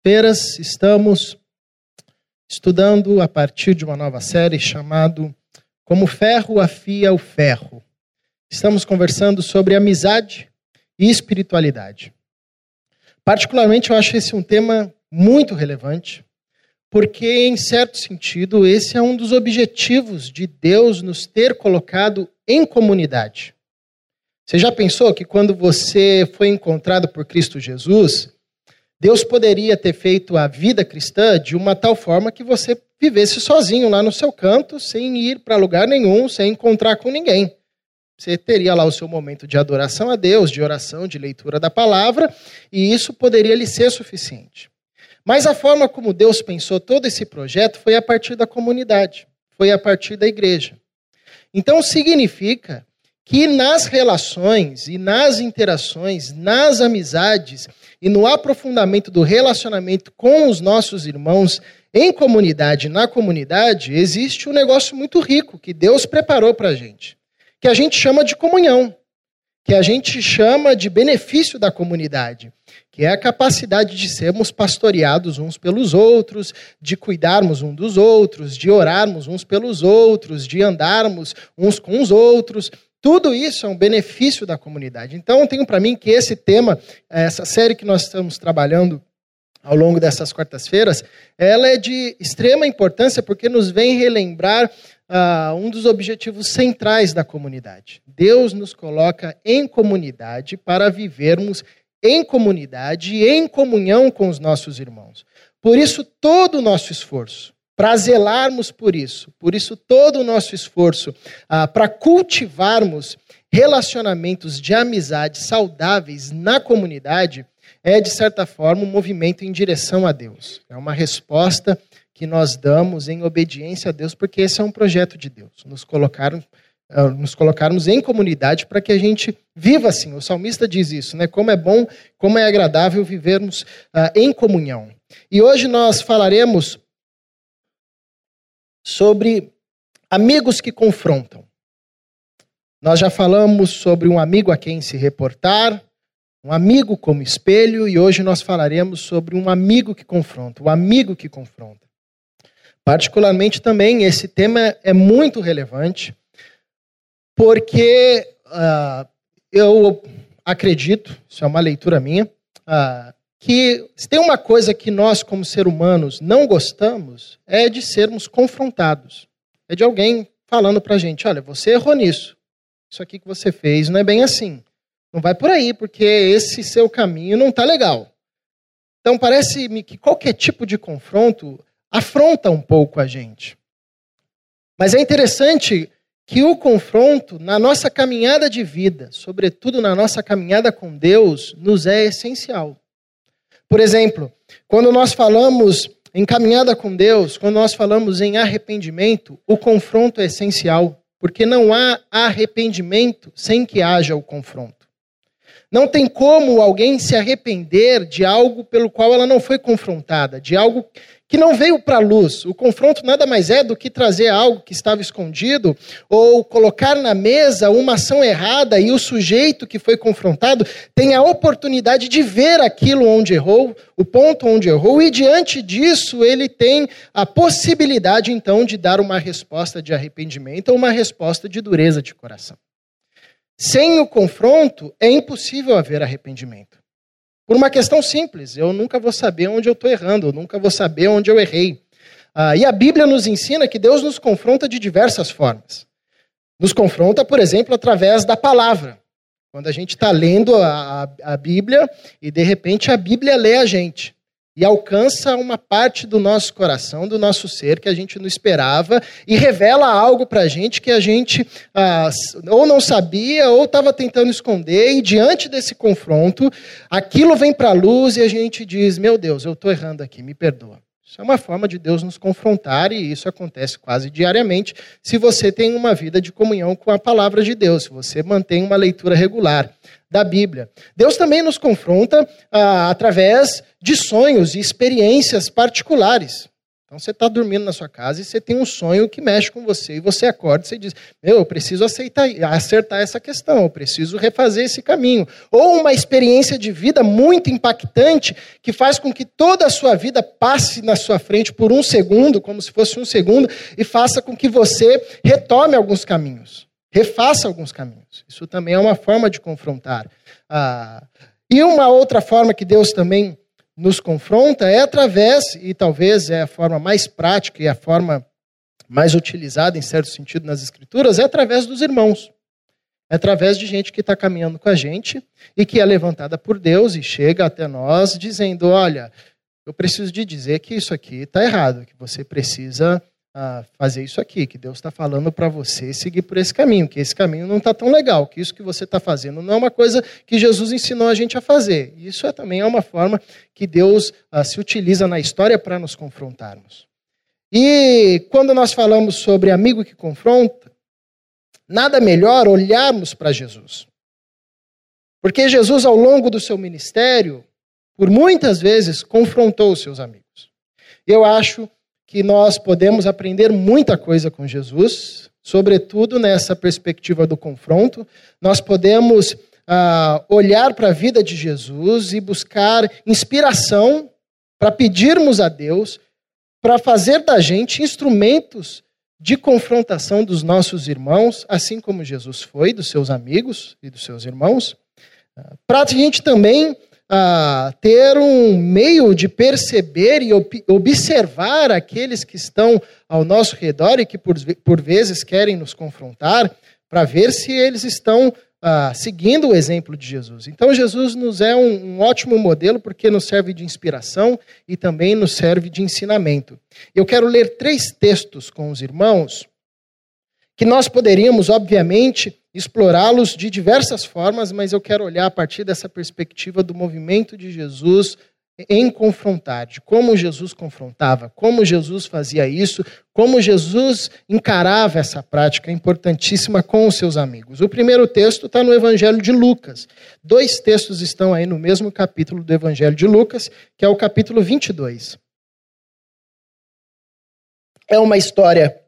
quartas-feiras estamos estudando a partir de uma nova série chamado Como Ferro Afia o Ferro. Estamos conversando sobre amizade e espiritualidade. Particularmente, eu acho esse um tema muito relevante, porque, em certo sentido, esse é um dos objetivos de Deus nos ter colocado em comunidade. Você já pensou que quando você foi encontrado por Cristo Jesus, Deus poderia ter feito a vida cristã de uma tal forma que você vivesse sozinho lá no seu canto, sem ir para lugar nenhum, sem encontrar com ninguém. Você teria lá o seu momento de adoração a Deus, de oração, de leitura da palavra, e isso poderia lhe ser suficiente. Mas a forma como Deus pensou todo esse projeto foi a partir da comunidade, foi a partir da igreja. Então significa que nas relações e nas interações, nas amizades e no aprofundamento do relacionamento com os nossos irmãos em comunidade, na comunidade, existe um negócio muito rico que Deus preparou para a gente, que a gente chama de comunhão, que a gente chama de benefício da comunidade, que é a capacidade de sermos pastoreados uns pelos outros, de cuidarmos uns dos outros, de orarmos uns pelos outros, de andarmos uns com os outros. Tudo isso é um benefício da comunidade. Então, tenho para mim que esse tema, essa série que nós estamos trabalhando ao longo dessas quartas-feiras, ela é de extrema importância porque nos vem relembrar uh, um dos objetivos centrais da comunidade. Deus nos coloca em comunidade para vivermos em comunidade e em comunhão com os nossos irmãos. Por isso, todo o nosso esforço, para zelarmos por isso, por isso todo o nosso esforço ah, para cultivarmos relacionamentos de amizade saudáveis na comunidade é, de certa forma, um movimento em direção a Deus. É uma resposta que nós damos em obediência a Deus, porque esse é um projeto de Deus. Nos colocaram ah, nos colocarmos em comunidade para que a gente viva assim. O salmista diz isso, né? Como é bom, como é agradável vivermos uh, em comunhão. E hoje nós falaremos sobre amigos que confrontam. Nós já falamos sobre um amigo a quem se reportar, um amigo como espelho, e hoje nós falaremos sobre um amigo que confronta, o um amigo que confronta. Particularmente também, esse tema é muito relevante, porque uh, eu acredito, isso é uma leitura minha, uh, que se tem uma coisa que nós, como seres humanos, não gostamos, é de sermos confrontados. É de alguém falando para a gente: olha, você errou nisso. Isso aqui que você fez não é bem assim. Não vai por aí, porque esse seu caminho não está legal. Então, parece-me que qualquer tipo de confronto afronta um pouco a gente. Mas é interessante que o confronto na nossa caminhada de vida, sobretudo na nossa caminhada com Deus, nos é essencial. Por exemplo, quando nós falamos em caminhada com Deus, quando nós falamos em arrependimento, o confronto é essencial, porque não há arrependimento sem que haja o confronto. Não tem como alguém se arrepender de algo pelo qual ela não foi confrontada, de algo que não veio para a luz. O confronto nada mais é do que trazer algo que estava escondido ou colocar na mesa uma ação errada e o sujeito que foi confrontado tem a oportunidade de ver aquilo onde errou, o ponto onde errou, e diante disso ele tem a possibilidade então de dar uma resposta de arrependimento ou uma resposta de dureza de coração. Sem o confronto é impossível haver arrependimento. Por uma questão simples, eu nunca vou saber onde eu estou errando, eu nunca vou saber onde eu errei. Ah, e a Bíblia nos ensina que Deus nos confronta de diversas formas. Nos confronta, por exemplo, através da palavra. Quando a gente está lendo a, a, a Bíblia e de repente a Bíblia lê a gente e alcança uma parte do nosso coração, do nosso ser que a gente não esperava e revela algo para a gente que a gente ah, ou não sabia ou estava tentando esconder e diante desse confronto aquilo vem para a luz e a gente diz meu Deus eu estou errando aqui me perdoa isso é uma forma de Deus nos confrontar e isso acontece quase diariamente se você tem uma vida de comunhão com a palavra de Deus, se você mantém uma leitura regular da Bíblia. Deus também nos confronta ah, através de sonhos e experiências particulares. Então você está dormindo na sua casa e você tem um sonho que mexe com você. E você acorda e você diz: Meu, eu preciso aceitar, acertar essa questão, eu preciso refazer esse caminho. Ou uma experiência de vida muito impactante que faz com que toda a sua vida passe na sua frente por um segundo, como se fosse um segundo, e faça com que você retome alguns caminhos, refaça alguns caminhos. Isso também é uma forma de confrontar. Ah, e uma outra forma que Deus também nos confronta é através, e talvez é a forma mais prática e a forma mais utilizada em certo sentido nas Escrituras, é através dos irmãos. É através de gente que está caminhando com a gente e que é levantada por Deus e chega até nós dizendo: Olha, eu preciso de dizer que isso aqui está errado, que você precisa a fazer isso aqui, que Deus está falando para você seguir por esse caminho, que esse caminho não está tão legal, que isso que você está fazendo não é uma coisa que Jesus ensinou a gente a fazer. Isso é, também é uma forma que Deus ah, se utiliza na história para nos confrontarmos. E quando nós falamos sobre amigo que confronta, nada melhor olharmos para Jesus. Porque Jesus, ao longo do seu ministério, por muitas vezes confrontou os seus amigos. Eu acho que nós podemos aprender muita coisa com Jesus, sobretudo nessa perspectiva do confronto. Nós podemos ah, olhar para a vida de Jesus e buscar inspiração para pedirmos a Deus para fazer da gente instrumentos de confrontação dos nossos irmãos, assim como Jesus foi, dos seus amigos e dos seus irmãos, ah, para a gente também a ter um meio de perceber e observar aqueles que estão ao nosso redor e que por, por vezes querem nos confrontar, para ver se eles estão ah, seguindo o exemplo de Jesus. Então, Jesus nos é um, um, ótimo modelo porque nos serve de inspiração e também nos serve de ensinamento. Eu quero ler três textos com os irmãos que nós poderíamos, obviamente, explorá-los de diversas formas, mas eu quero olhar a partir dessa perspectiva do movimento de Jesus em confrontar, de como Jesus confrontava, como Jesus fazia isso, como Jesus encarava essa prática importantíssima com os seus amigos. O primeiro texto está no Evangelho de Lucas. Dois textos estão aí no mesmo capítulo do Evangelho de Lucas, que é o capítulo 22. É uma história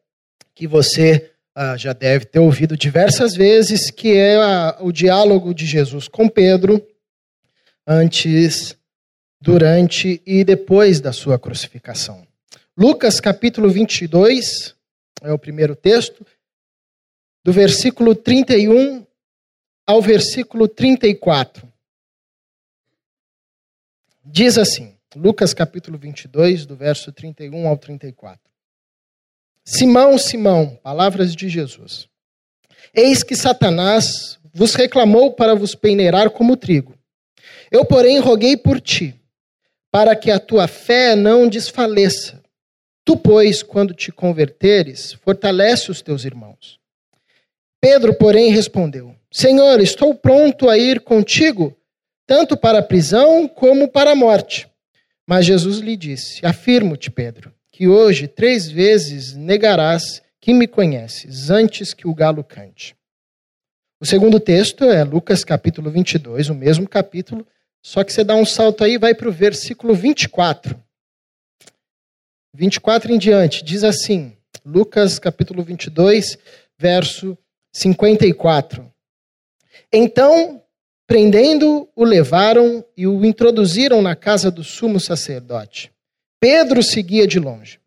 que você ah, já deve ter ouvido diversas vezes, que é a, o diálogo de Jesus com Pedro antes, durante e depois da sua crucificação. Lucas capítulo 22 é o primeiro texto, do versículo 31 ao versículo 34. Diz assim, Lucas capítulo 22, do verso 31 ao 34. Simão, Simão, palavras de Jesus. Eis que Satanás vos reclamou para vos peneirar como trigo. Eu, porém, roguei por ti, para que a tua fé não desfaleça. Tu, pois, quando te converteres, fortalece os teus irmãos. Pedro, porém, respondeu: Senhor, estou pronto a ir contigo, tanto para a prisão como para a morte. Mas Jesus lhe disse: Afirmo-te, Pedro que hoje três vezes negarás que me conheces, antes que o galo cante. O segundo texto é Lucas capítulo 22, o mesmo capítulo, só que você dá um salto aí e vai para o versículo 24. 24 em diante, diz assim, Lucas capítulo 22, verso 54. Então, prendendo, o levaram e o introduziram na casa do sumo sacerdote. Pedro seguia de longe.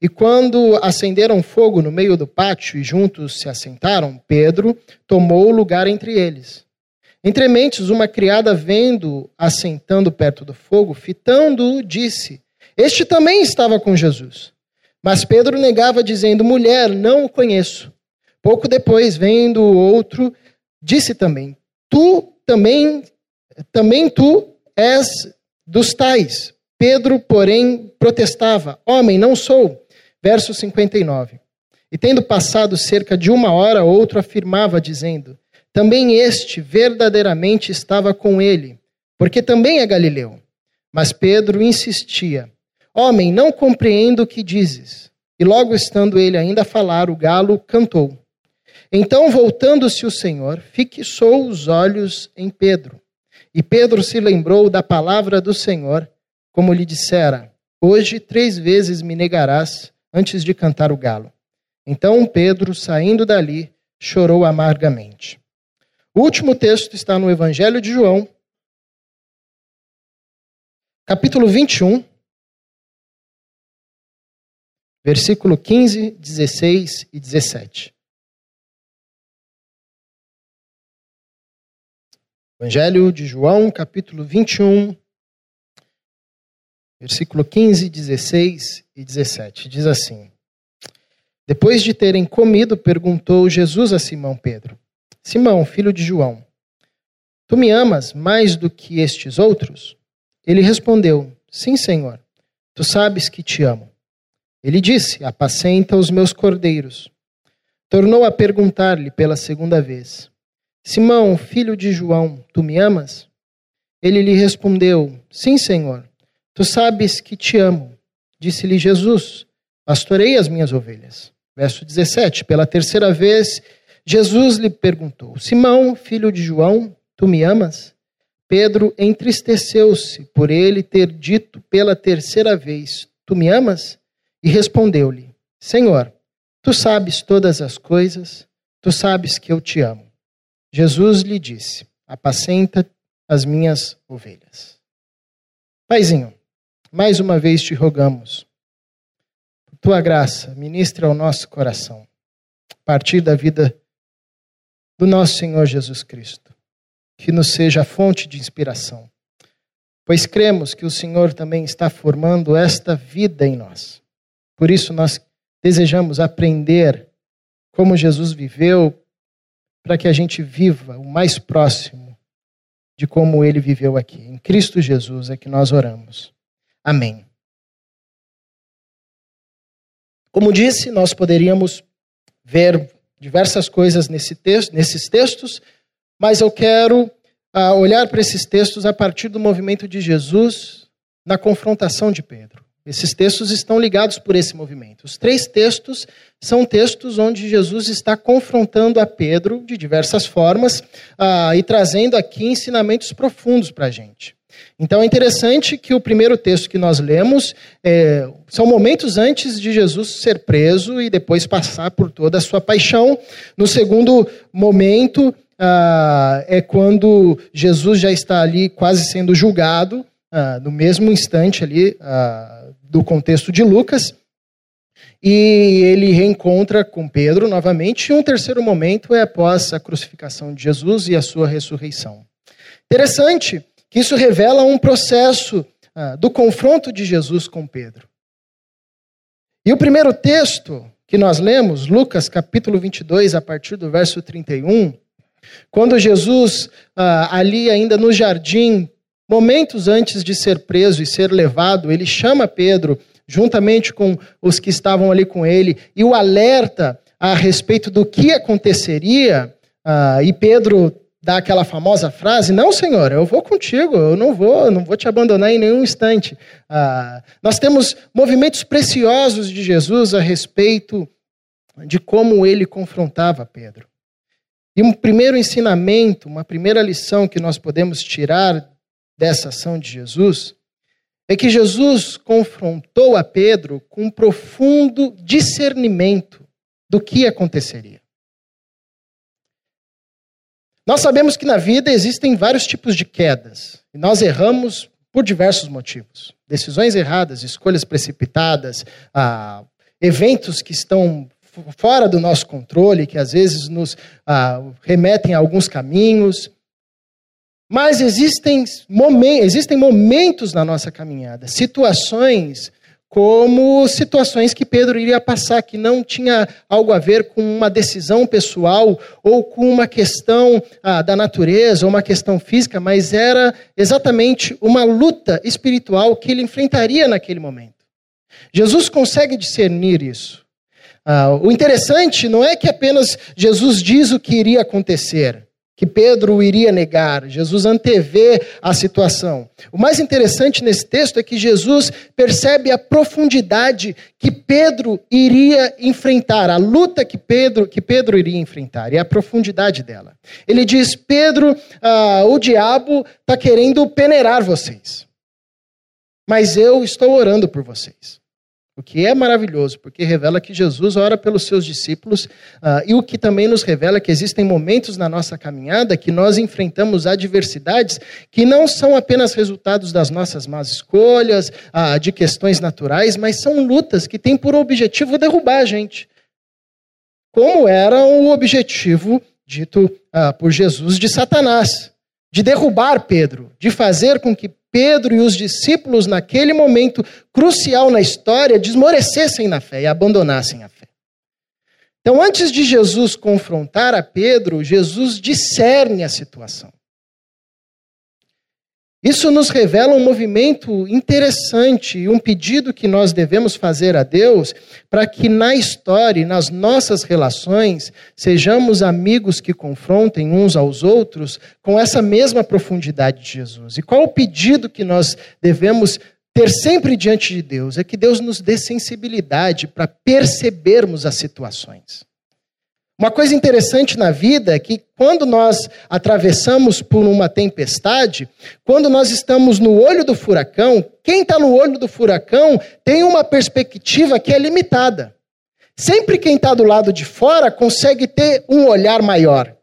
E quando acenderam fogo no meio do pátio e juntos se assentaram, Pedro tomou lugar entre eles. Entre mentes, uma criada vendo assentando perto do fogo, fitando-o, disse: Este também estava com Jesus. Mas Pedro negava, dizendo: Mulher, não o conheço. Pouco depois, vendo o outro, disse também: Tu também, também tu és dos tais. Pedro, porém, protestava: Homem, não sou. Verso 59. E tendo passado cerca de uma hora, outro afirmava, dizendo: Também este verdadeiramente estava com ele, porque também é galileu. Mas Pedro insistia: Homem, não compreendo o que dizes. E logo estando ele ainda a falar, o galo cantou. Então, voltando-se o Senhor, fixou os olhos em Pedro. E Pedro se lembrou da palavra do Senhor como lhe dissera: Hoje três vezes me negarás antes de cantar o galo. Então Pedro, saindo dali, chorou amargamente. O último texto está no Evangelho de João, capítulo 21, versículo 15, 16 e 17. Evangelho de João, capítulo 21, versículo 15, 16 e 17. Diz assim: Depois de terem comido, perguntou Jesus a Simão Pedro: Simão, filho de João, tu me amas mais do que estes outros? Ele respondeu: Sim, Senhor, tu sabes que te amo. Ele disse: Apacenta os meus cordeiros. Tornou a perguntar-lhe pela segunda vez: Simão, filho de João, tu me amas? Ele lhe respondeu: Sim, Senhor, tu sabes que te amo. Disse-lhe Jesus: Pastorei as minhas ovelhas. Verso 17: Pela terceira vez, Jesus lhe perguntou: Simão, filho de João, tu me amas? Pedro entristeceu-se por ele ter dito pela terceira vez: Tu me amas? E respondeu-lhe: Senhor, tu sabes todas as coisas, tu sabes que eu te amo. Jesus lhe disse: Apacenta as minhas ovelhas. Paizinho, mais uma vez te rogamos, por tua graça, ministra ao nosso coração, a partir da vida do nosso Senhor Jesus Cristo, que nos seja a fonte de inspiração, pois cremos que o Senhor também está formando esta vida em nós. Por isso, nós desejamos aprender como Jesus viveu, para que a gente viva o mais próximo de como ele viveu aqui. Em Cristo Jesus é que nós oramos. Amém. Como disse, nós poderíamos ver diversas coisas nesse texto, nesses textos, mas eu quero uh, olhar para esses textos a partir do movimento de Jesus na confrontação de Pedro. Esses textos estão ligados por esse movimento. Os três textos são textos onde Jesus está confrontando a Pedro de diversas formas uh, e trazendo aqui ensinamentos profundos para a gente. Então é interessante que o primeiro texto que nós lemos é, são momentos antes de Jesus ser preso e depois passar por toda a sua paixão. No segundo momento uh, é quando Jesus já está ali quase sendo julgado, uh, no mesmo instante ali do contexto de Lucas. E ele reencontra com Pedro novamente. E um terceiro momento é após a crucificação de Jesus e a sua ressurreição. Interessante que isso revela um processo ah, do confronto de Jesus com Pedro. E o primeiro texto que nós lemos, Lucas capítulo 22, a partir do verso 31, quando Jesus, ah, ali ainda no jardim, Momentos antes de ser preso e ser levado, ele chama Pedro, juntamente com os que estavam ali com ele, e o alerta a respeito do que aconteceria. Uh, e Pedro dá aquela famosa frase: Não, Senhor, eu vou contigo, eu não vou, não vou te abandonar em nenhum instante. Uh, nós temos movimentos preciosos de Jesus a respeito de como ele confrontava Pedro. E um primeiro ensinamento, uma primeira lição que nós podemos tirar dessa ação de Jesus é que Jesus confrontou a Pedro com um profundo discernimento do que aconteceria. Nós sabemos que na vida existem vários tipos de quedas, e nós erramos por diversos motivos. Decisões erradas, escolhas precipitadas, ah, eventos que estão fora do nosso controle, que às vezes nos ah, remetem a alguns caminhos. Mas existem momentos, existem momentos na nossa caminhada, situações como situações que Pedro iria passar, que não tinha algo a ver com uma decisão pessoal ou com uma questão ah, da natureza ou uma questão física, mas era exatamente uma luta espiritual que ele enfrentaria naquele momento. Jesus consegue discernir isso. Ah, o interessante não é que apenas Jesus diz o que iria acontecer que Pedro iria negar. Jesus antevê a situação. O mais interessante nesse texto é que Jesus percebe a profundidade que Pedro iria enfrentar, a luta que Pedro, que Pedro iria enfrentar, e a profundidade dela. Ele diz: Pedro, ah, o diabo está querendo peneirar vocês. mas eu estou orando por vocês. O que é maravilhoso, porque revela que Jesus ora pelos seus discípulos uh, e o que também nos revela que existem momentos na nossa caminhada que nós enfrentamos adversidades que não são apenas resultados das nossas más escolhas, uh, de questões naturais, mas são lutas que têm por objetivo derrubar a gente. Como era o objetivo dito uh, por Jesus de Satanás, de derrubar Pedro, de fazer com que Pedro e os discípulos, naquele momento crucial na história, desmorecessem na fé e abandonassem a fé. Então, antes de Jesus confrontar a Pedro, Jesus discerne a situação. Isso nos revela um movimento interessante e um pedido que nós devemos fazer a Deus para que na história nas nossas relações sejamos amigos que confrontem uns aos outros com essa mesma profundidade de Jesus. E qual o pedido que nós devemos ter sempre diante de Deus? É que Deus nos dê sensibilidade para percebermos as situações. Uma coisa interessante na vida é que quando nós atravessamos por uma tempestade, quando nós estamos no olho do furacão, quem está no olho do furacão tem uma perspectiva que é limitada. Sempre quem está do lado de fora consegue ter um olhar maior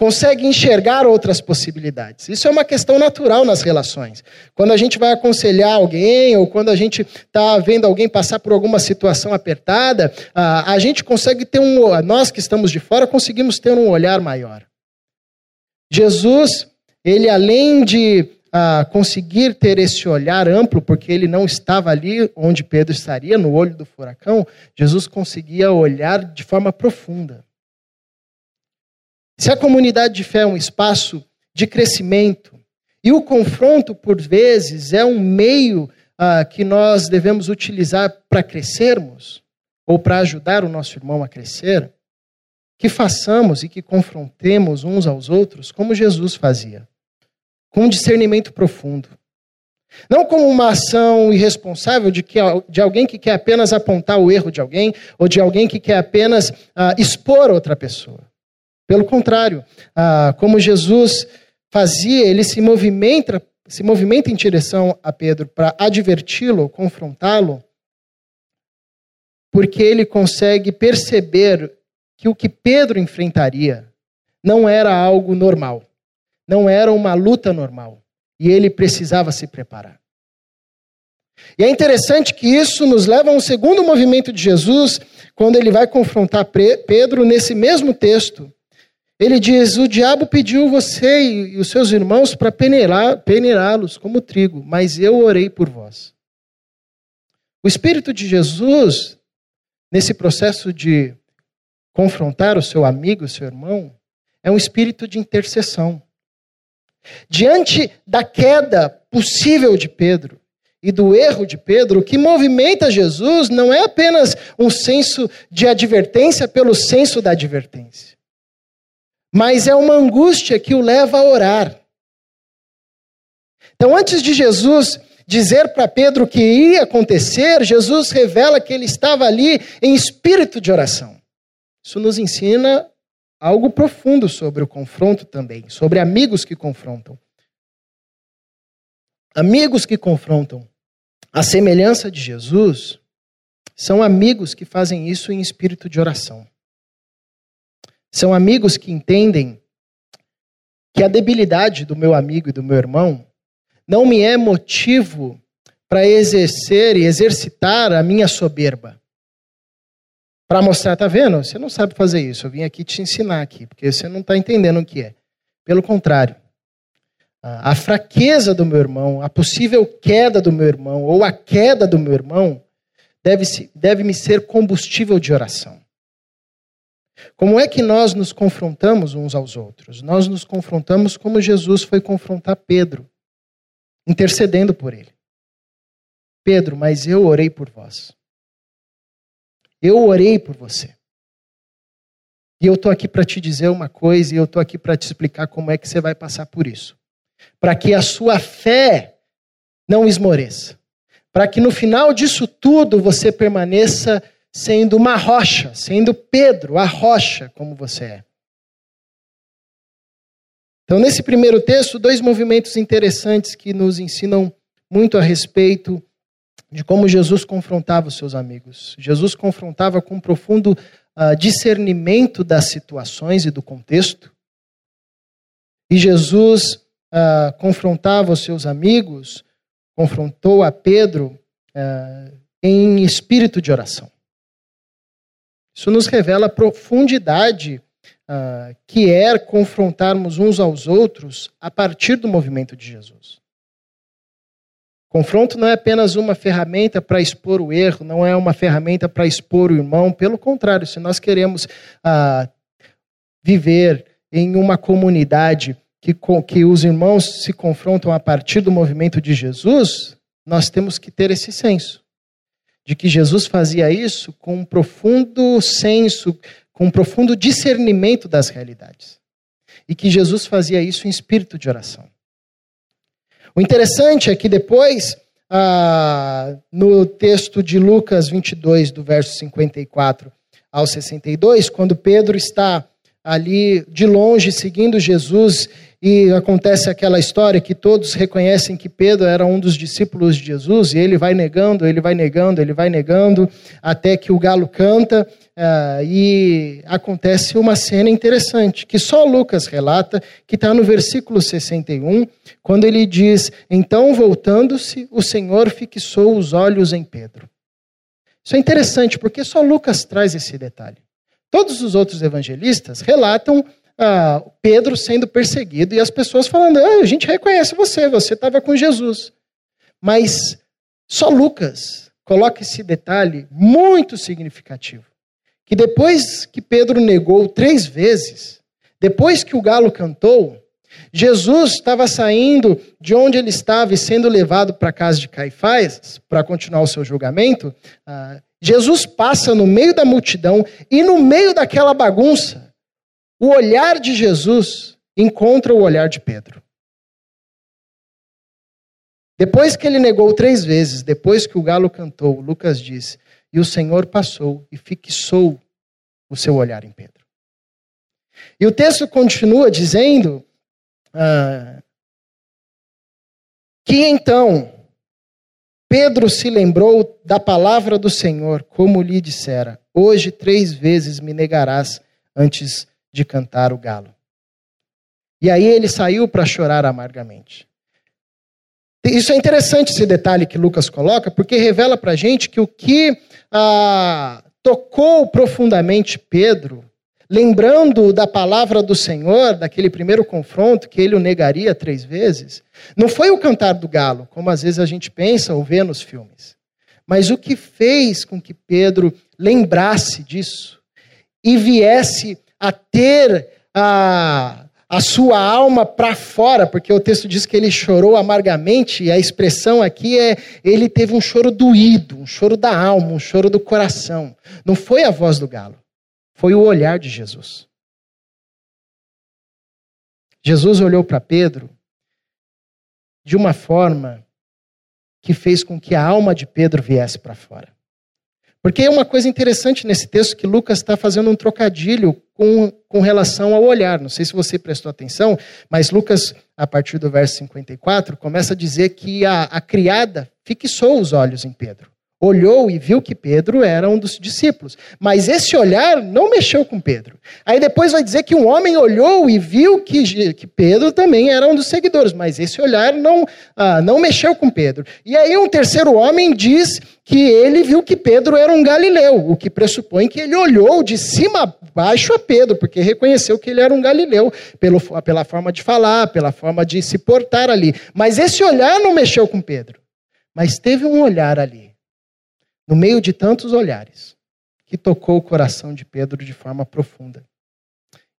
consegue enxergar outras possibilidades. Isso é uma questão natural nas relações. Quando a gente vai aconselhar alguém ou quando a gente está vendo alguém passar por alguma situação apertada, a, gente consegue ter um. Nós que estamos de fora conseguimos ter um olhar maior. Jesus, ele além de conseguir ter esse olhar amplo, porque ele não estava ali onde Pedro estaria, no olho do furacão, Jesus conseguia olhar de forma profunda. Se a comunidade de fé é um espaço de crescimento e o confronto, por vezes, é um meio ah, que nós devemos utilizar para crescermos ou para ajudar o nosso irmão a crescer, que façamos e que confrontemos uns aos outros como Jesus fazia, com um discernimento profundo. Não como uma ação irresponsável de, que, de alguém que quer apenas apontar o erro de alguém ou de alguém que quer apenas ah, expor outra pessoa. Pelo contrário, ah, como Jesus fazia, ele se movimenta, se movimenta em direção a Pedro para adverti-lo, confrontá-lo, porque ele consegue perceber que o que Pedro enfrentaria não era algo normal, não era uma luta normal, e ele precisava se preparar. E é interessante que isso nos leva a um segundo movimento de Jesus, quando ele vai confrontar Pedro nesse mesmo texto, ele diz: O diabo pediu você e os seus irmãos para peneirá-los como trigo, mas eu orei por vós. O Espírito de Jesus, nesse processo de confrontar o seu amigo, o seu irmão, é um espírito de intercessão. Diante da queda possível de Pedro e do erro de Pedro, o que movimenta Jesus não é apenas um senso de advertência pelo senso da advertência mas é uma angústia que o leva a orar. Então, antes de Jesus dizer para Pedro o que ia acontecer, Jesus revela que ele estava ali em espírito de oração. Isso nos ensina algo profundo sobre o confronto também, sobre amigos que confrontam. Amigos que confrontam a semelhança de Jesus são amigos que fazem isso em espírito de oração. São amigos que entendem que a debilidade do meu amigo e do meu irmão não me é motivo para exercer e exercitar a minha soberba. Para mostrar, tá vendo? Você não sabe fazer isso. Eu vim aqui te ensinar aqui, porque você não está entendendo o que é. Pelo contrário, a fraqueza do meu irmão, a possível queda do meu irmão ou a queda do meu irmão deve, deve me ser combustível de oração. Como é que nós nos confrontamos uns aos outros? Nós nos confrontamos como Jesus foi confrontar Pedro, intercedendo por ele. Pedro, mas eu orei por vós. Eu orei por você. E eu estou aqui para te dizer uma coisa e eu estou aqui para te explicar como é que você vai passar por isso. Para que a sua fé não esmoreça. Para que no final disso tudo você permaneça sendo uma rocha, sendo Pedro, a rocha, como você é. Então, nesse primeiro texto, dois movimentos interessantes que nos ensinam muito a respeito de como Jesus confrontava os seus amigos. Jesus confrontava com um profundo uh, discernimento das situações e do contexto. E Jesus uh, confrontava os seus amigos, confrontou a Pedro uh, em espírito de oração. Isso nos revela a profundidade uh, que é confrontarmos uns aos outros a partir do movimento de Jesus. Confronto não é apenas uma ferramenta para expor o erro, não é uma ferramenta para expor o irmão. Pelo contrário, se nós queremos uh, viver em uma comunidade que, que os irmãos se confrontam a partir do movimento de Jesus, nós temos que ter esse senso de que Jesus fazia isso com um profundo senso, com um profundo discernimento das realidades. E que Jesus fazia isso em espírito de oração. O interessante é que depois, ah, no texto de Lucas 22, do verso 54 ao 62, quando Pedro está ali de longe seguindo Jesus e acontece aquela história que todos reconhecem que Pedro era um dos discípulos de Jesus, e ele vai negando, ele vai negando, ele vai negando, até que o galo canta, uh, e acontece uma cena interessante, que só Lucas relata, que está no versículo 61, quando ele diz: Então, voltando-se, o Senhor fixou os olhos em Pedro. Isso é interessante, porque só Lucas traz esse detalhe. Todos os outros evangelistas relatam ah, Pedro sendo perseguido e as pessoas falando: ah, a gente reconhece você, você estava com Jesus. Mas só Lucas coloca esse detalhe muito significativo: que depois que Pedro negou três vezes, depois que o galo cantou, Jesus estava saindo de onde ele estava e sendo levado para a casa de Caifás para continuar o seu julgamento. Ah, Jesus passa no meio da multidão e no meio daquela bagunça, o olhar de Jesus encontra o olhar de Pedro. Depois que ele negou três vezes, depois que o galo cantou, Lucas diz: E o Senhor passou e fixou o seu olhar em Pedro. E o texto continua dizendo ah, que então Pedro se lembrou da palavra do Senhor, como lhe dissera: Hoje três vezes me negarás antes de cantar o galo. E aí ele saiu para chorar amargamente. Isso é interessante esse detalhe que Lucas coloca, porque revela para a gente que o que ah, tocou profundamente Pedro, lembrando da palavra do Senhor, daquele primeiro confronto, que ele o negaria três vezes, não foi o cantar do galo, como às vezes a gente pensa ou vê nos filmes, mas o que fez com que Pedro lembrasse disso e viesse a ter a, a sua alma para fora, porque o texto diz que ele chorou amargamente, e a expressão aqui é ele teve um choro doído, um choro da alma, um choro do coração. Não foi a voz do galo, foi o olhar de Jesus. Jesus olhou para Pedro de uma forma que fez com que a alma de Pedro viesse para fora. Porque é uma coisa interessante nesse texto que Lucas está fazendo um trocadilho com, com relação ao olhar. Não sei se você prestou atenção, mas Lucas, a partir do verso 54, começa a dizer que a, a criada fixou os olhos em Pedro olhou e viu que Pedro era um dos discípulos. Mas esse olhar não mexeu com Pedro. Aí depois vai dizer que um homem olhou e viu que, que Pedro também era um dos seguidores, mas esse olhar não, ah, não mexeu com Pedro. E aí um terceiro homem diz que ele viu que Pedro era um galileu, o que pressupõe que ele olhou de cima a baixo a Pedro, porque reconheceu que ele era um galileu, pelo, pela forma de falar, pela forma de se portar ali. Mas esse olhar não mexeu com Pedro. Mas teve um olhar ali no meio de tantos olhares, que tocou o coração de Pedro de forma profunda.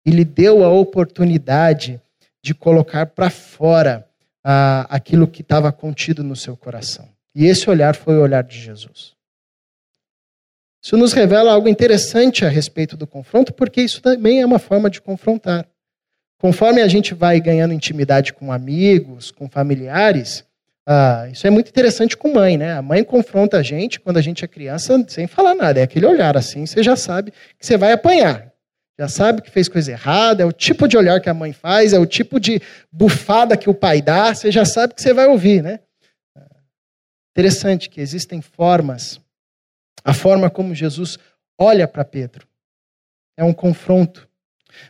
E lhe deu a oportunidade de colocar para fora ah, aquilo que estava contido no seu coração. E esse olhar foi o olhar de Jesus. Isso nos revela algo interessante a respeito do confronto, porque isso também é uma forma de confrontar. Conforme a gente vai ganhando intimidade com amigos, com familiares, ah, isso é muito interessante com mãe, né? A mãe confronta a gente quando a gente é criança sem falar nada. É aquele olhar assim, você já sabe que você vai apanhar. Já sabe que fez coisa errada, é o tipo de olhar que a mãe faz, é o tipo de bufada que o pai dá, você já sabe que você vai ouvir, né? Interessante que existem formas, a forma como Jesus olha para Pedro é um confronto,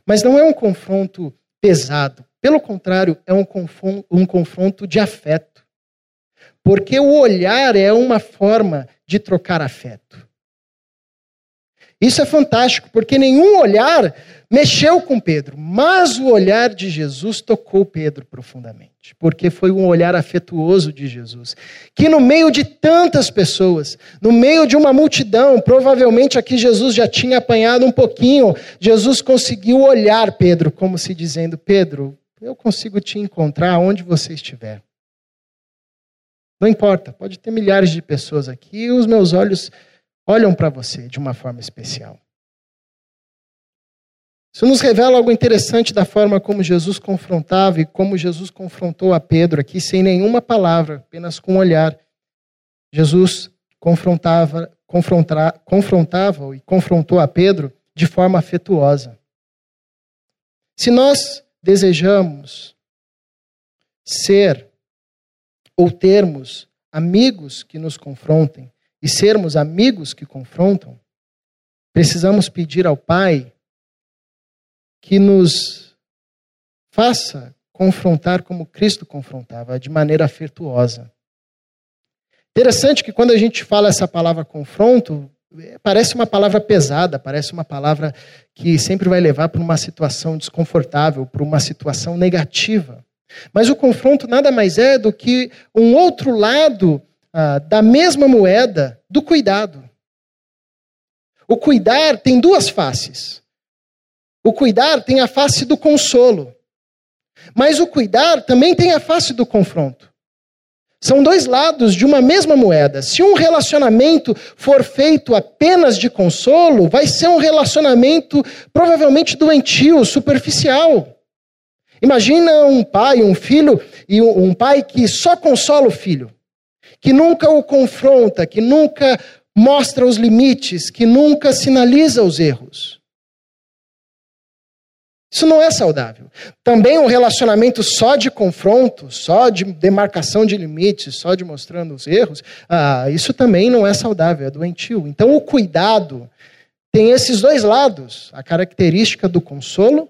mas não é um confronto pesado. Pelo contrário, é um confronto, um confronto de afeto. Porque o olhar é uma forma de trocar afeto. Isso é fantástico, porque nenhum olhar mexeu com Pedro, mas o olhar de Jesus tocou Pedro profundamente, porque foi um olhar afetuoso de Jesus, que no meio de tantas pessoas, no meio de uma multidão, provavelmente aqui Jesus já tinha apanhado um pouquinho, Jesus conseguiu olhar Pedro, como se dizendo: Pedro, eu consigo te encontrar onde você estiver. Não importa, pode ter milhares de pessoas aqui, os meus olhos olham para você de uma forma especial. Isso nos revela algo interessante da forma como Jesus confrontava e como Jesus confrontou a Pedro aqui, sem nenhuma palavra, apenas com um olhar. Jesus confrontava, confrontava, confrontava e confrontou a Pedro de forma afetuosa. Se nós desejamos ser ou termos amigos que nos confrontem, e sermos amigos que confrontam, precisamos pedir ao Pai que nos faça confrontar como Cristo confrontava, de maneira afetuosa. Interessante que quando a gente fala essa palavra confronto, parece uma palavra pesada, parece uma palavra que sempre vai levar para uma situação desconfortável, para uma situação negativa. Mas o confronto nada mais é do que um outro lado ah, da mesma moeda do cuidado. O cuidar tem duas faces. O cuidar tem a face do consolo. Mas o cuidar também tem a face do confronto. São dois lados de uma mesma moeda. Se um relacionamento for feito apenas de consolo, vai ser um relacionamento provavelmente doentio, superficial. Imagina um pai, um filho, e um pai que só consola o filho que nunca o confronta, que nunca mostra os limites, que nunca sinaliza os erros. Isso não é saudável. Também um relacionamento só de confronto, só de demarcação de limites, só de mostrando os erros, ah, isso também não é saudável, é doentio. Então o cuidado tem esses dois lados: a característica do consolo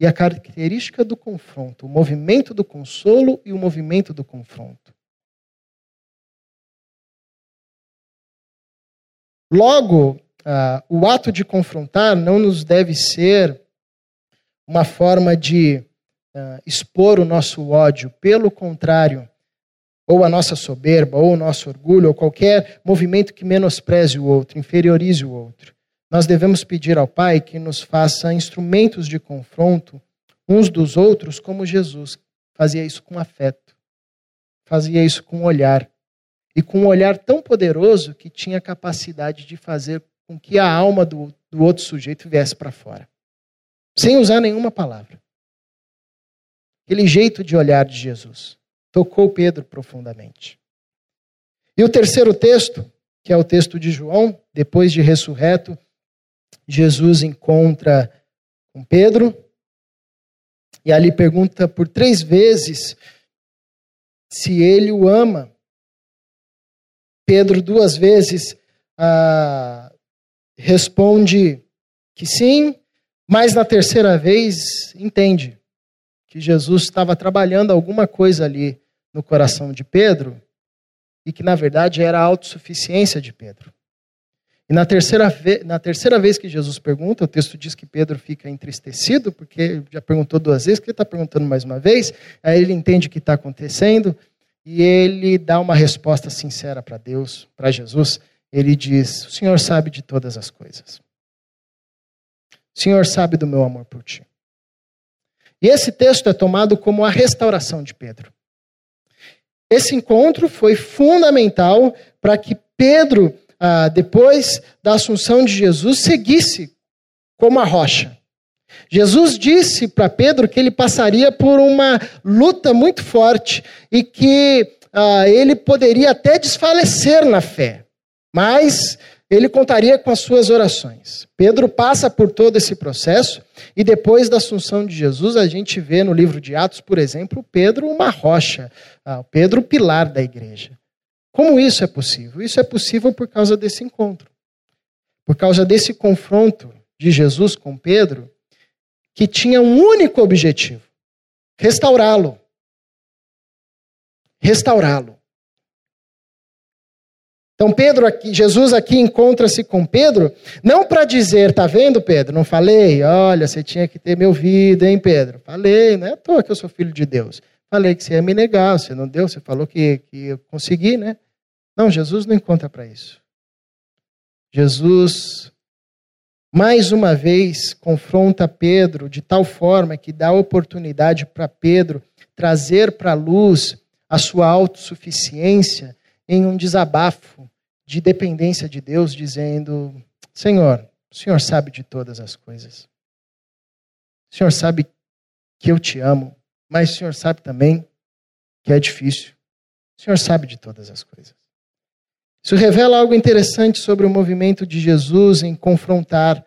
e a característica do confronto, o movimento do consolo e o movimento do confronto. Logo, uh, o ato de confrontar não nos deve ser uma forma de uh, expor o nosso ódio. Pelo contrário, ou a nossa soberba, ou o nosso orgulho, ou qualquer movimento que menospreze o outro, inferiorize o outro. Nós devemos pedir ao Pai que nos faça instrumentos de confronto uns dos outros, como Jesus fazia isso com afeto, fazia isso com olhar e com um olhar tão poderoso que tinha capacidade de fazer com que a alma do, do outro sujeito viesse para fora, sem usar nenhuma palavra. Aquele jeito de olhar de Jesus tocou Pedro profundamente. E o terceiro texto, que é o texto de João, depois de ressurreto, Jesus encontra com Pedro e ali pergunta por três vezes se ele o ama. Pedro duas vezes ah, responde que sim, mas na terceira vez entende que Jesus estava trabalhando alguma coisa ali no coração de Pedro e que na verdade era a autossuficiência de Pedro. E na terceira, na terceira vez que Jesus pergunta, o texto diz que Pedro fica entristecido, porque já perguntou duas vezes, que ele está perguntando mais uma vez, aí ele entende o que está acontecendo, e ele dá uma resposta sincera para Deus, para Jesus. Ele diz: O Senhor sabe de todas as coisas. O Senhor sabe do meu amor por ti. E esse texto é tomado como a restauração de Pedro. Esse encontro foi fundamental para que Pedro, ah, depois da assunção de Jesus, seguisse como a rocha. Jesus disse para Pedro que ele passaria por uma luta muito forte e que ah, ele poderia até desfalecer na fé, mas ele contaria com as suas orações. Pedro passa por todo esse processo e depois da assunção de Jesus, a gente vê no livro de Atos, por exemplo, Pedro uma rocha, ah, Pedro pilar da igreja. Como isso é possível? Isso é possível por causa desse encontro. Por causa desse confronto de Jesus com Pedro, que tinha um único objetivo: restaurá-lo. Restaurá-lo. Então Pedro aqui, Jesus aqui encontra-se com Pedro, não para dizer, tá vendo, Pedro? Não falei? Olha, você tinha que ter me ouvido, hein, Pedro? Falei, não é à toa que eu sou filho de Deus. Falei que você ia me negar, você não deu, você falou que, que eu consegui, né? Não, Jesus não encontra para isso. Jesus, mais uma vez, confronta Pedro de tal forma que dá oportunidade para Pedro trazer para a luz a sua autossuficiência em um desabafo de dependência de Deus, dizendo: Senhor, o Senhor sabe de todas as coisas. O Senhor sabe que eu te amo, mas o Senhor sabe também que é difícil. O Senhor sabe de todas as coisas. Isso revela algo interessante sobre o movimento de Jesus em confrontar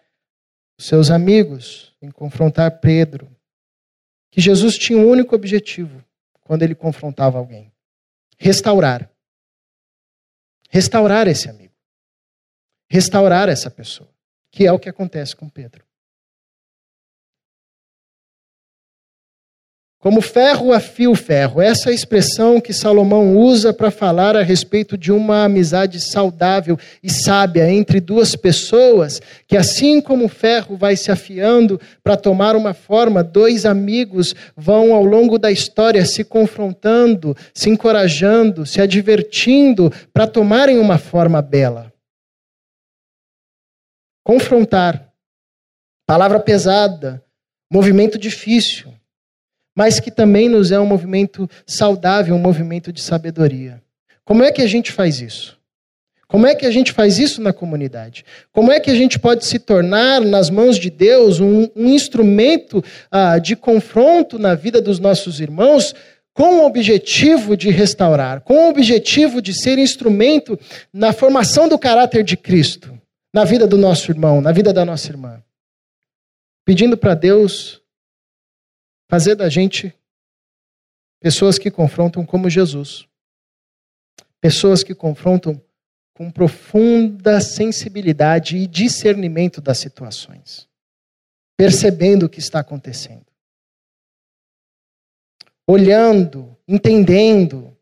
os seus amigos, em confrontar Pedro. Que Jesus tinha um único objetivo quando ele confrontava alguém: restaurar restaurar esse amigo, restaurar essa pessoa, que é o que acontece com Pedro. Como ferro afia o ferro, essa é a expressão que Salomão usa para falar a respeito de uma amizade saudável e sábia entre duas pessoas, que assim como o ferro vai se afiando para tomar uma forma, dois amigos vão ao longo da história se confrontando, se encorajando, se advertindo para tomarem uma forma bela. Confrontar, palavra pesada, movimento difícil mas que também nos é um movimento saudável, um movimento de sabedoria. Como é que a gente faz isso? Como é que a gente faz isso na comunidade? Como é que a gente pode se tornar, nas mãos de Deus, um, um instrumento ah, de confronto na vida dos nossos irmãos, com o objetivo de restaurar, com o objetivo de ser instrumento na formação do caráter de Cristo, na vida do nosso irmão, na vida da nossa irmã? Pedindo para Deus fazer da gente pessoas que confrontam como Jesus. Pessoas que confrontam com profunda sensibilidade e discernimento das situações, percebendo o que está acontecendo. Olhando, entendendo,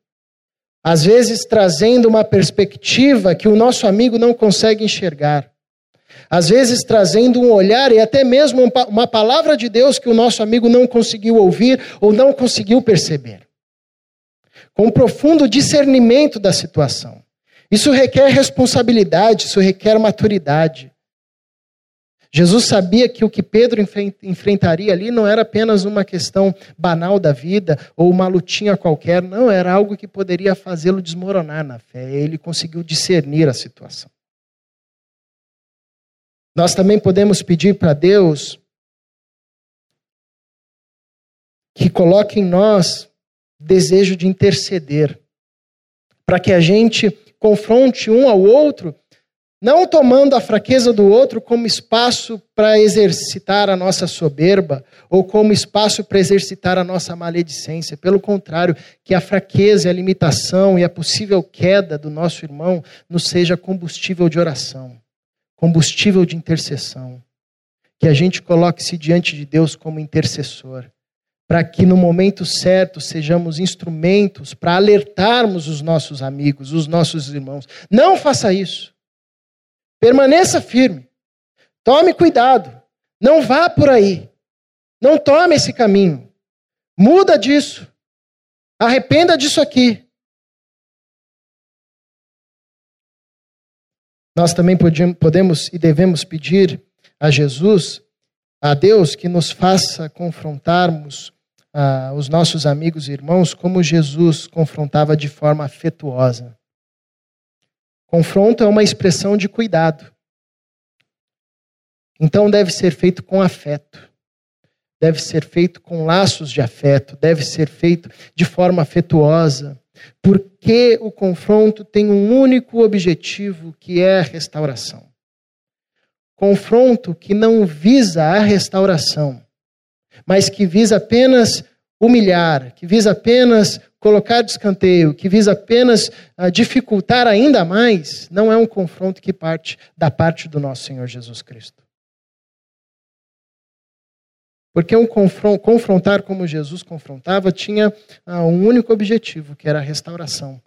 às vezes trazendo uma perspectiva que o nosso amigo não consegue enxergar às vezes trazendo um olhar e até mesmo uma palavra de Deus que o nosso amigo não conseguiu ouvir ou não conseguiu perceber. Com um profundo discernimento da situação. Isso requer responsabilidade, isso requer maturidade. Jesus sabia que o que Pedro enfrentaria ali não era apenas uma questão banal da vida ou uma lutinha qualquer, não, era algo que poderia fazê-lo desmoronar na fé. Ele conseguiu discernir a situação. Nós também podemos pedir para Deus que coloque em nós desejo de interceder, para que a gente confronte um ao outro, não tomando a fraqueza do outro como espaço para exercitar a nossa soberba ou como espaço para exercitar a nossa maledicência. Pelo contrário, que a fraqueza, a limitação e a possível queda do nosso irmão nos seja combustível de oração combustível de intercessão. Que a gente coloque-se diante de Deus como intercessor, para que no momento certo sejamos instrumentos para alertarmos os nossos amigos, os nossos irmãos. Não faça isso. Permaneça firme. Tome cuidado. Não vá por aí. Não tome esse caminho. Muda disso. Arrependa disso aqui. Nós também podemos e devemos pedir a Jesus, a Deus, que nos faça confrontarmos ah, os nossos amigos e irmãos como Jesus confrontava de forma afetuosa. Confronto é uma expressão de cuidado. Então deve ser feito com afeto. Deve ser feito com laços de afeto, deve ser feito de forma afetuosa, porque o confronto tem um único objetivo, que é a restauração. Confronto que não visa a restauração, mas que visa apenas humilhar, que visa apenas colocar de escanteio, que visa apenas uh, dificultar ainda mais, não é um confronto que parte da parte do nosso Senhor Jesus Cristo. Porque um confrontar como Jesus confrontava tinha uh, um único objetivo, que era a restauração.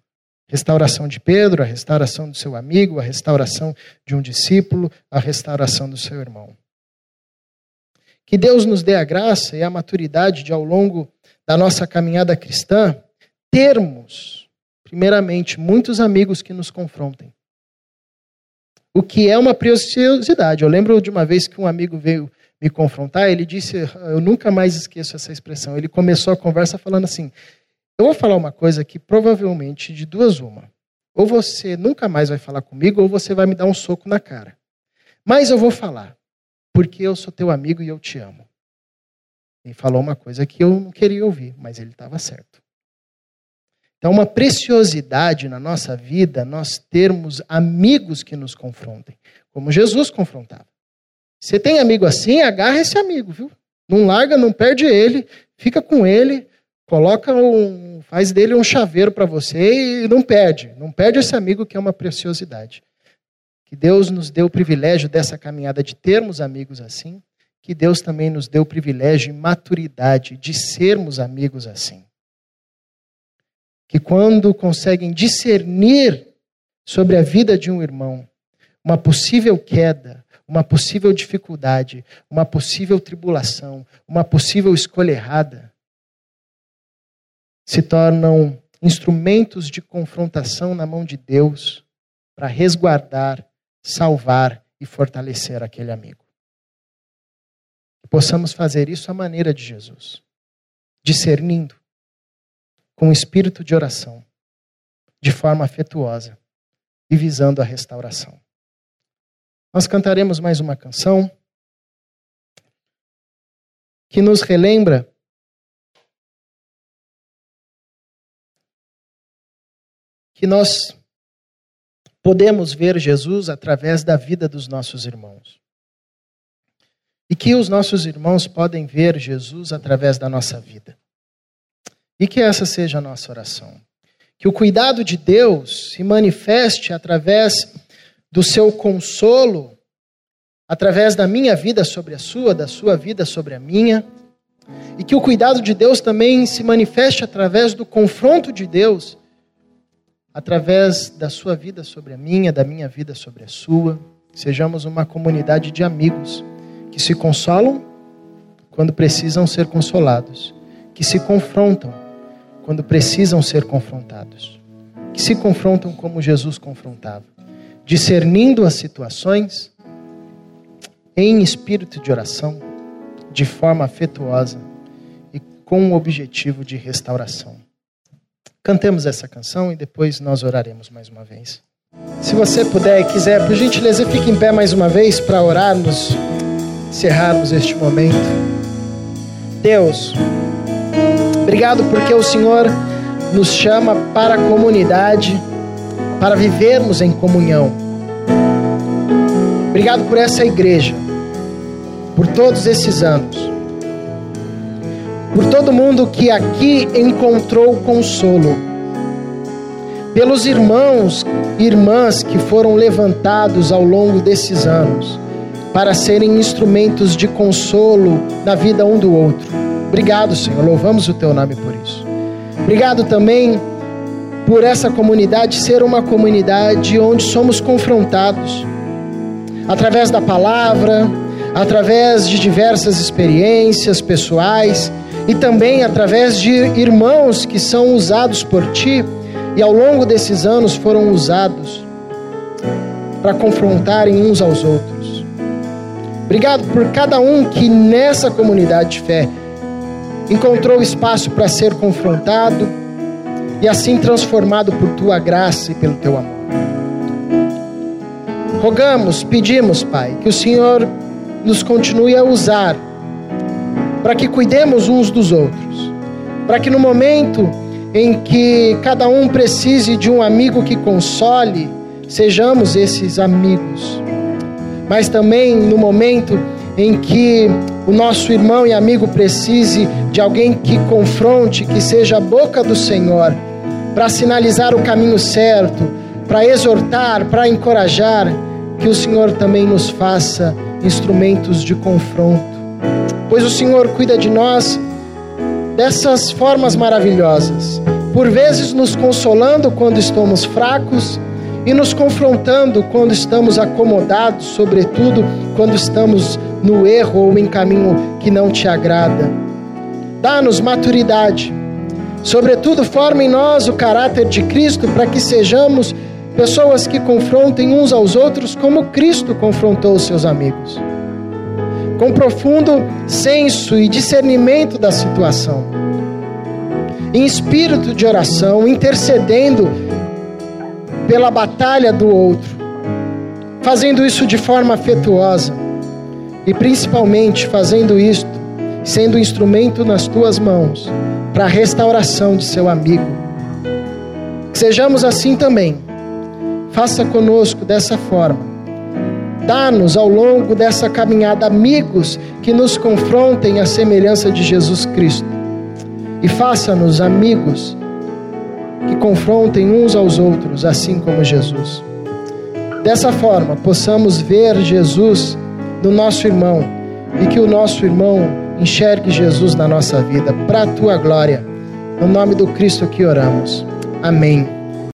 Restauração de Pedro, a restauração do seu amigo, a restauração de um discípulo, a restauração do seu irmão. Que Deus nos dê a graça e a maturidade de, ao longo da nossa caminhada cristã, termos, primeiramente, muitos amigos que nos confrontem. O que é uma preciosidade. Eu lembro de uma vez que um amigo veio me confrontar, ele disse, eu nunca mais esqueço essa expressão. Ele começou a conversa falando assim: Eu vou falar uma coisa que provavelmente de duas uma. Ou você nunca mais vai falar comigo, ou você vai me dar um soco na cara. Mas eu vou falar porque eu sou teu amigo e eu te amo. Ele falou uma coisa que eu não queria ouvir, mas ele estava certo. Então, uma preciosidade na nossa vida nós termos amigos que nos confrontem, como Jesus confrontava. Você tem amigo assim, agarra esse amigo, viu? Não larga, não perde ele, fica com ele, coloca um, faz dele um chaveiro para você e não perde. Não perde esse amigo que é uma preciosidade. Que Deus nos deu o privilégio dessa caminhada de termos amigos assim, que Deus também nos deu o privilégio e maturidade de sermos amigos assim. Que quando conseguem discernir sobre a vida de um irmão, uma possível queda, uma possível dificuldade, uma possível tribulação, uma possível escolha errada, se tornam instrumentos de confrontação na mão de Deus para resguardar salvar e fortalecer aquele amigo. Que possamos fazer isso à maneira de Jesus, discernindo, com espírito de oração, de forma afetuosa e visando a restauração. Nós cantaremos mais uma canção que nos relembra que nós podemos ver Jesus através da vida dos nossos irmãos. E que os nossos irmãos podem ver Jesus através da nossa vida. E que essa seja a nossa oração. Que o cuidado de Deus se manifeste através do seu consolo, através da minha vida sobre a sua, da sua vida sobre a minha. E que o cuidado de Deus também se manifeste através do confronto de Deus através da sua vida sobre a minha, da minha vida sobre a sua. Sejamos uma comunidade de amigos que se consolam quando precisam ser consolados, que se confrontam quando precisam ser confrontados, que se confrontam como Jesus confrontava, discernindo as situações em espírito de oração, de forma afetuosa e com o objetivo de restauração. Cantemos essa canção e depois nós oraremos mais uma vez. Se você puder e quiser, por gentileza, fique em pé mais uma vez para orarmos, encerrarmos este momento. Deus, obrigado porque o Senhor nos chama para a comunidade, para vivermos em comunhão. Obrigado por essa igreja, por todos esses anos por todo mundo que aqui encontrou consolo, pelos irmãos e irmãs que foram levantados ao longo desses anos para serem instrumentos de consolo na vida um do outro. Obrigado, Senhor, louvamos o teu nome por isso. Obrigado também por essa comunidade ser uma comunidade onde somos confrontados através da palavra, através de diversas experiências pessoais e também através de irmãos que são usados por ti e ao longo desses anos foram usados para confrontarem uns aos outros. Obrigado por cada um que nessa comunidade de fé encontrou espaço para ser confrontado e assim transformado por tua graça e pelo teu amor. Rogamos, pedimos, Pai, que o Senhor nos continue a usar para que cuidemos uns dos outros, para que no momento em que cada um precise de um amigo que console, sejamos esses amigos. Mas também no momento em que o nosso irmão e amigo precise de alguém que confronte, que seja a boca do Senhor, para sinalizar o caminho certo, para exortar, para encorajar, que o Senhor também nos faça instrumentos de confronto. Pois o Senhor cuida de nós dessas formas maravilhosas, por vezes nos consolando quando estamos fracos e nos confrontando quando estamos acomodados, sobretudo quando estamos no erro ou em caminho que não te agrada. Dá-nos maturidade. Sobretudo, forma em nós o caráter de Cristo para que sejamos pessoas que confrontem uns aos outros como Cristo confrontou os seus amigos. Com profundo senso e discernimento da situação. Em espírito de oração, intercedendo pela batalha do outro, fazendo isso de forma afetuosa e principalmente fazendo isto sendo instrumento nas tuas mãos para a restauração de seu amigo. Que sejamos assim também. Faça conosco dessa forma. Dá-nos ao longo dessa caminhada amigos que nos confrontem à semelhança de Jesus Cristo. E faça-nos amigos que confrontem uns aos outros, assim como Jesus. Dessa forma, possamos ver Jesus no nosso irmão e que o nosso irmão enxergue Jesus na nossa vida, para a tua glória. No nome do Cristo que oramos. Amém.